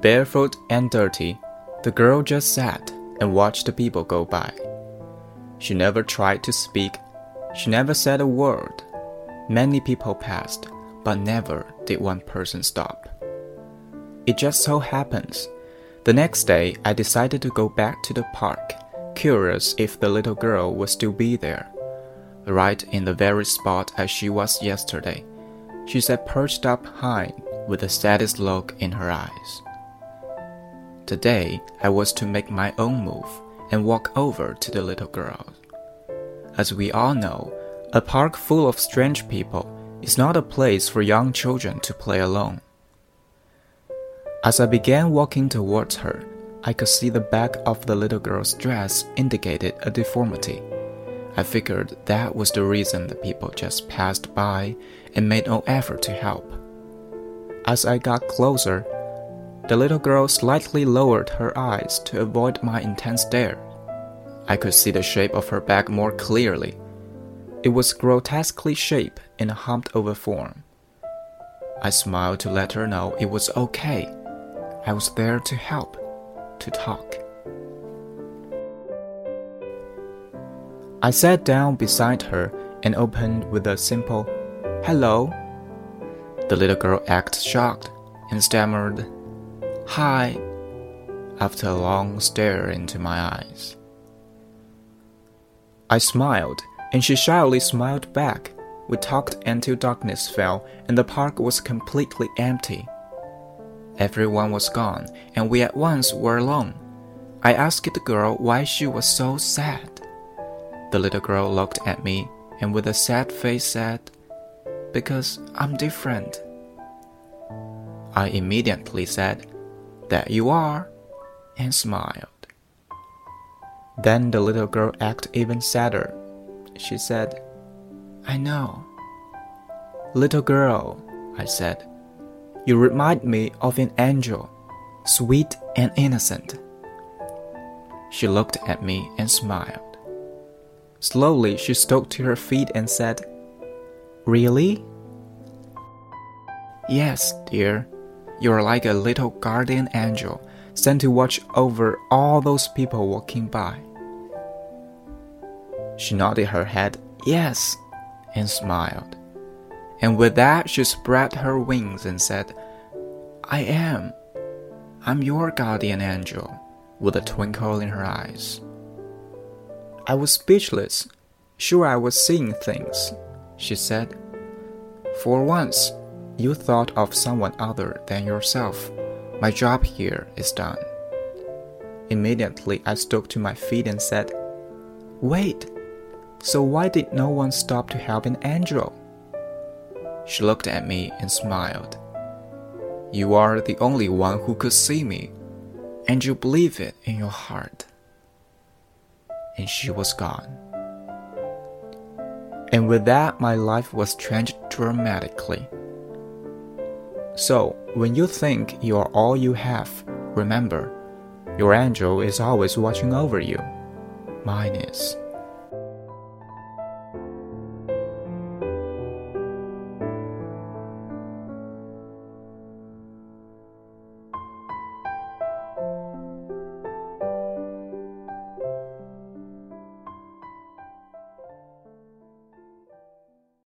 Barefoot and dirty, the girl just sat and watched the people go by. She never tried to speak, she never said a word. Many people passed, but never did one person stop. It just so happens. The next day, I decided to go back to the park, curious if the little girl would still be there. Right in the very spot as she was yesterday, she sat perched up high with the saddest look in her eyes. Today, I was to make my own move and walk over to the little girl. As we all know, a park full of strange people is not a place for young children to play alone. As I began walking towards her, I could see the back of the little girl's dress indicated a deformity. I figured that was the reason the people just passed by and made no effort to help. As I got closer, the little girl slightly lowered her eyes to avoid my intense stare. I could see the shape of her back more clearly. It was grotesquely shaped in a humped over form. I smiled to let her know it was okay. I was there to help, to talk. I sat down beside her and opened with a simple, Hello. The little girl acted shocked and stammered, Hi, after a long stare into my eyes. I smiled, and she shyly smiled back. We talked until darkness fell and the park was completely empty. Everyone was gone, and we at once were alone. I asked the girl why she was so sad. The little girl looked at me and with a sad face said, Because I'm different. I immediately said, that you are, and smiled. Then the little girl acted even sadder. She said, I know. Little girl, I said, you remind me of an angel, sweet and innocent. She looked at me and smiled. Slowly, she stood to her feet and said, Really? Yes, dear, you're like a little guardian angel sent to watch over all those people walking by. She nodded her head, yes, and smiled. And with that, she spread her wings and said, I am. I'm your guardian angel, with a twinkle in her eyes. I was speechless, sure I was seeing things, she said. For once, you thought of someone other than yourself. My job here is done. Immediately, I stood to my feet and said, Wait, so why did no one stop to help an angel? She looked at me and smiled. You are the only one who could see me, and you believe it in your heart. And she was gone. And with that, my life was changed dramatically. So, when you think you are all you have, remember, your angel is always watching over you. Mine is.